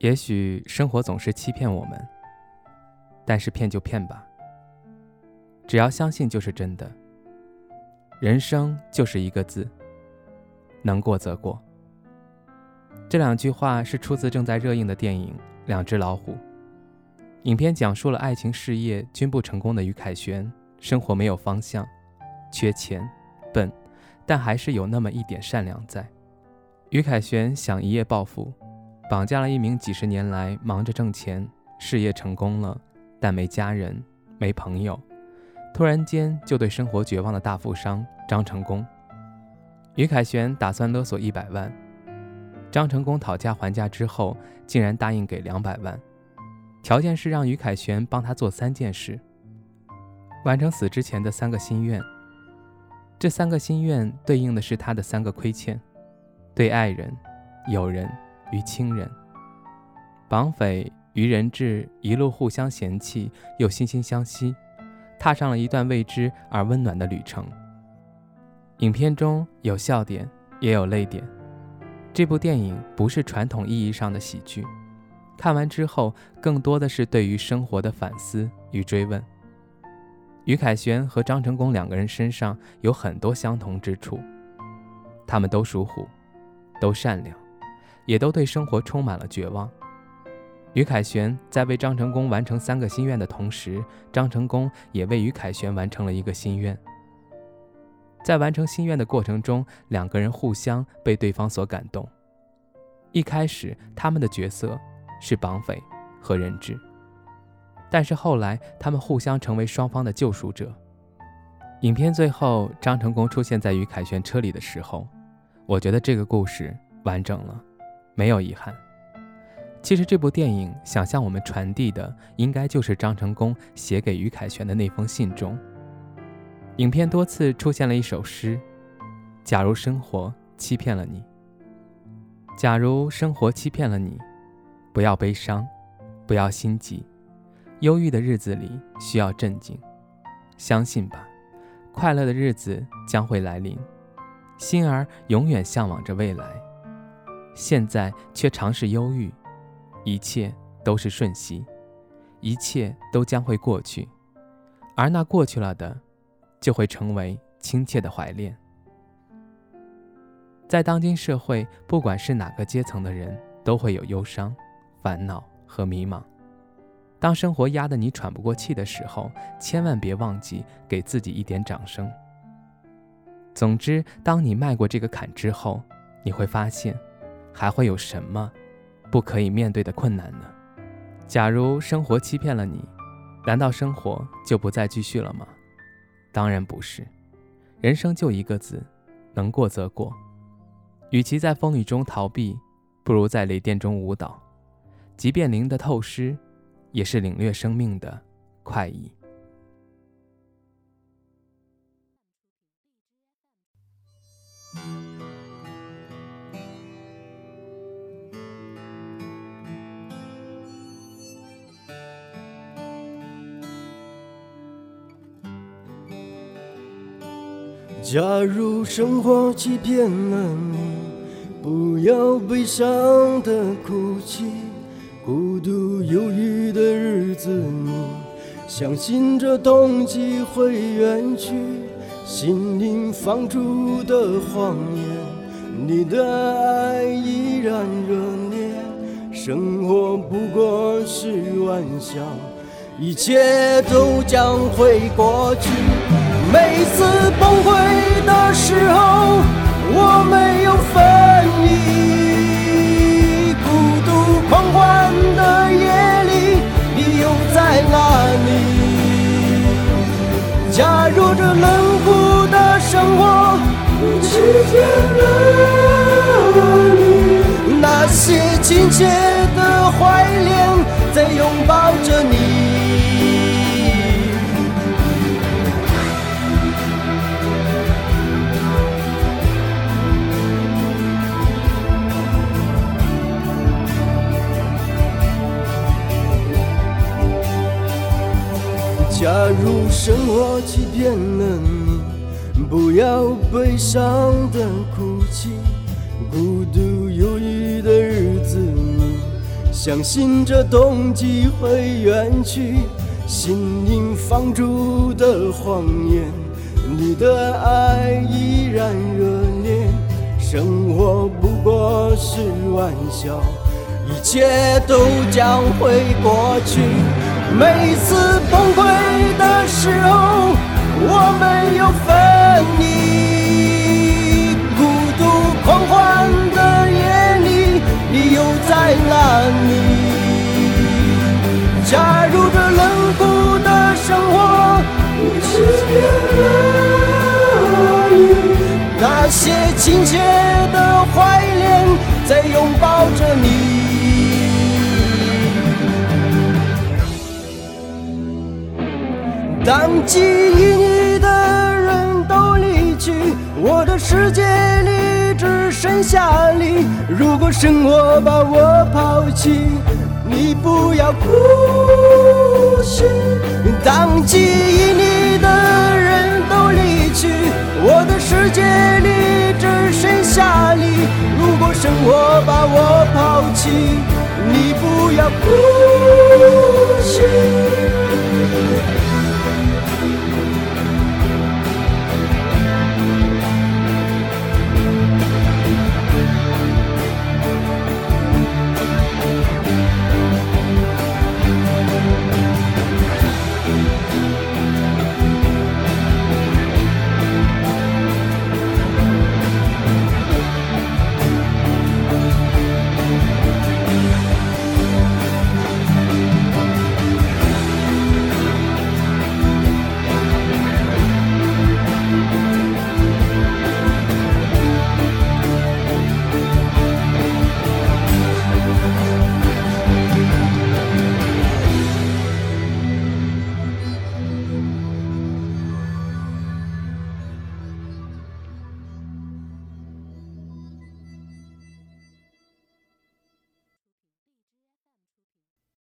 也许生活总是欺骗我们，但是骗就骗吧，只要相信就是真的。人生就是一个字，能过则过。这两句话是出自正在热映的电影《两只老虎》。影片讲述了爱情、事业均不成功的于凯旋，生活没有方向，缺钱，笨，但还是有那么一点善良在。于凯旋想一夜暴富。绑架了一名几十年来忙着挣钱、事业成功了，但没家人、没朋友，突然间就对生活绝望的大富商张成功。于凯旋打算勒索一百万，张成功讨价还价之后，竟然答应给两百万，条件是让于凯旋帮他做三件事，完成死之前的三个心愿。这三个心愿对应的是他的三个亏欠：对爱人、友人。与亲人，绑匪于人质一路互相嫌弃，又惺惺相惜，踏上了一段未知而温暖的旅程。影片中有笑点，也有泪点。这部电影不是传统意义上的喜剧，看完之后更多的是对于生活的反思与追问。于凯旋和张成功两个人身上有很多相同之处，他们都属虎，都善良。也都对生活充满了绝望。于凯旋在为张成功完成三个心愿的同时，张成功也为于凯旋完成了一个心愿。在完成心愿的过程中，两个人互相被对方所感动。一开始，他们的角色是绑匪和人质，但是后来，他们互相成为双方的救赎者。影片最后，张成功出现在于凯旋车里的时候，我觉得这个故事完整了。没有遗憾。其实这部电影想向我们传递的，应该就是张成功写给于凯旋的那封信中。影片多次出现了一首诗：“假如生活欺骗了你，假如生活欺骗了你，不要悲伤，不要心急，忧郁的日子里需要镇静，相信吧，快乐的日子将会来临，心儿永远向往着未来。”现在却尝试忧郁，一切都是瞬息，一切都将会过去，而那过去了的，就会成为亲切的怀恋。在当今社会，不管是哪个阶层的人，都会有忧伤、烦恼和迷茫。当生活压得你喘不过气的时候，千万别忘记给自己一点掌声。总之，当你迈过这个坎之后，你会发现。还会有什么不可以面对的困难呢？假如生活欺骗了你，难道生活就不再继续了吗？当然不是，人生就一个字，能过则过。与其在风雨中逃避，不如在雷电中舞蹈。即便淋得透湿，也是领略生命的快意。假如生活欺骗了你，不要悲伤的哭泣。孤独忧郁的日子里，相信这冬季会远去。心灵放逐的谎言，你的爱依然热烈。生活不过是玩笑，一切都将会过去。每次崩溃的时候，我没有分离。孤独狂欢的夜里，你又在哪里？假如这冷酷的生活欺去了你，那些亲切的怀念在拥抱着你。假如生活欺骗了你，不要悲伤的哭泣。孤独忧郁的日子里，相信这冬季会远去。心灵放逐的谎言，你的爱依然热烈。生活不过是玩笑，一切都将会过去。每次崩溃的时候，我们又分离。孤独狂欢的夜里，你又在哪里？假如这冷酷的生活欺骗了你，那些亲切的怀念在拥抱着你。当记忆你的人都离去，我的世界里只剩下你。如果生活把我抛弃，你不要哭泣。当记忆你的人都离去，我的世界里只剩下你。如果生活把我抛弃，你不要哭泣。